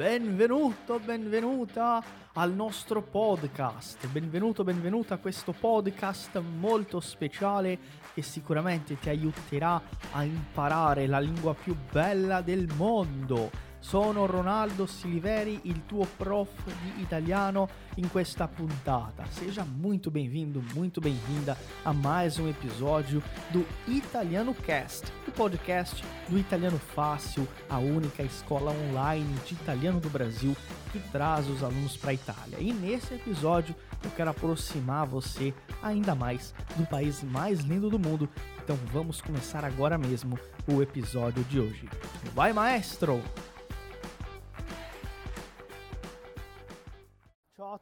Benvenuto, benvenuta al nostro podcast. Benvenuto, benvenuta a questo podcast molto speciale che sicuramente ti aiuterà a imparare la lingua più bella del mondo sono Ronaldo Siliveri, il tuo prof di italiano in questa puntata. Seja muito bem-vindo, muito bem-vinda a mais um episódio do Italiano Cast, o podcast do Italiano Fácil, a única escola online de italiano do Brasil que traz os alunos para a Itália. E nesse episódio eu quero aproximar você ainda mais do país mais lindo do mundo. Então vamos começar agora mesmo o episódio de hoje. Vai, maestro!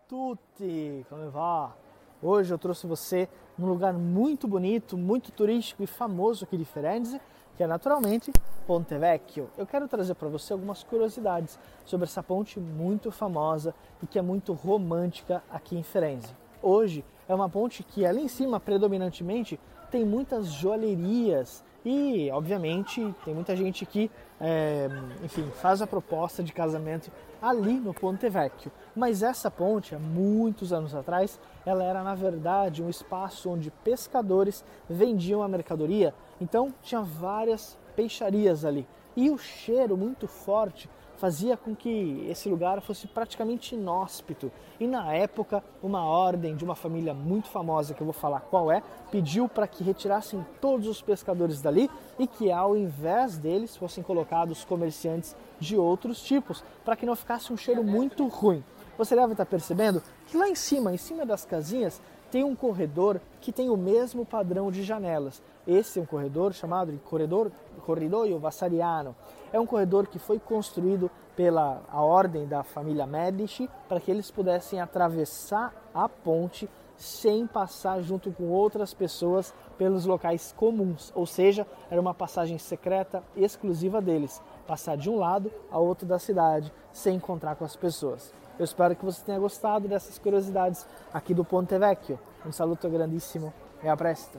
Tutti, come va? Hoje eu trouxe você num lugar muito bonito, muito turístico e famoso aqui de Firenze, que é naturalmente Ponte Vecchio. Eu quero trazer para você algumas curiosidades sobre essa ponte muito famosa e que é muito romântica aqui em Firenze. Hoje é uma ponte que ali em cima predominantemente tem muitas joalherias e, obviamente, tem muita gente que, é, enfim, faz a proposta de casamento ali no Ponte Vecchio. Mas essa ponte, há muitos anos atrás, ela era na verdade um espaço onde pescadores vendiam a mercadoria. Então tinha várias peixarias ali. E o cheiro muito forte fazia com que esse lugar fosse praticamente inóspito. E na época, uma ordem de uma família muito famosa, que eu vou falar qual é, pediu para que retirassem todos os pescadores dali e que ao invés deles fossem colocados comerciantes de outros tipos, para que não ficasse um cheiro muito ruim. Você deve estar percebendo que lá em cima, em cima das casinhas, tem um corredor que tem o mesmo padrão de janelas. Esse é um corredor chamado de corredor Corridoio Vassariano. É um corredor que foi construído pela a ordem da família Medici para que eles pudessem atravessar a ponte sem passar junto com outras pessoas pelos locais comuns, ou seja, era uma passagem secreta exclusiva deles, passar de um lado a outro da cidade sem encontrar com as pessoas. Eu espero que você tenha gostado dessas curiosidades aqui do Ponte Vecchio. Um saluto grandíssimo e a presto!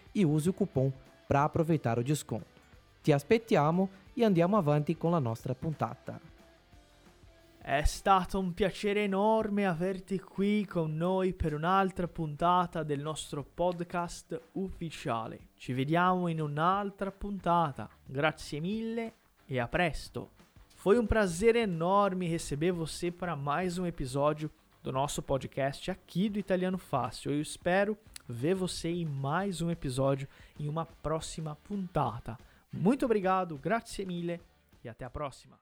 e use o cupom para aproveitar o desconto. Ti aspettiamo e andiamo avanti con la nostra puntata. È stato un piacere enorme averti qui con noi per un'altra puntata del nostro podcast ufficiale. Ci vediamo in un'altra puntata. Grazie mille e a presto. Foi um prazer enorme receber você para mais um episódio do nosso podcast aqui do Italiano Fácil. Eu espero ver você em mais um episódio em uma próxima puntata. Muito obrigado, grazie mille e até a próxima.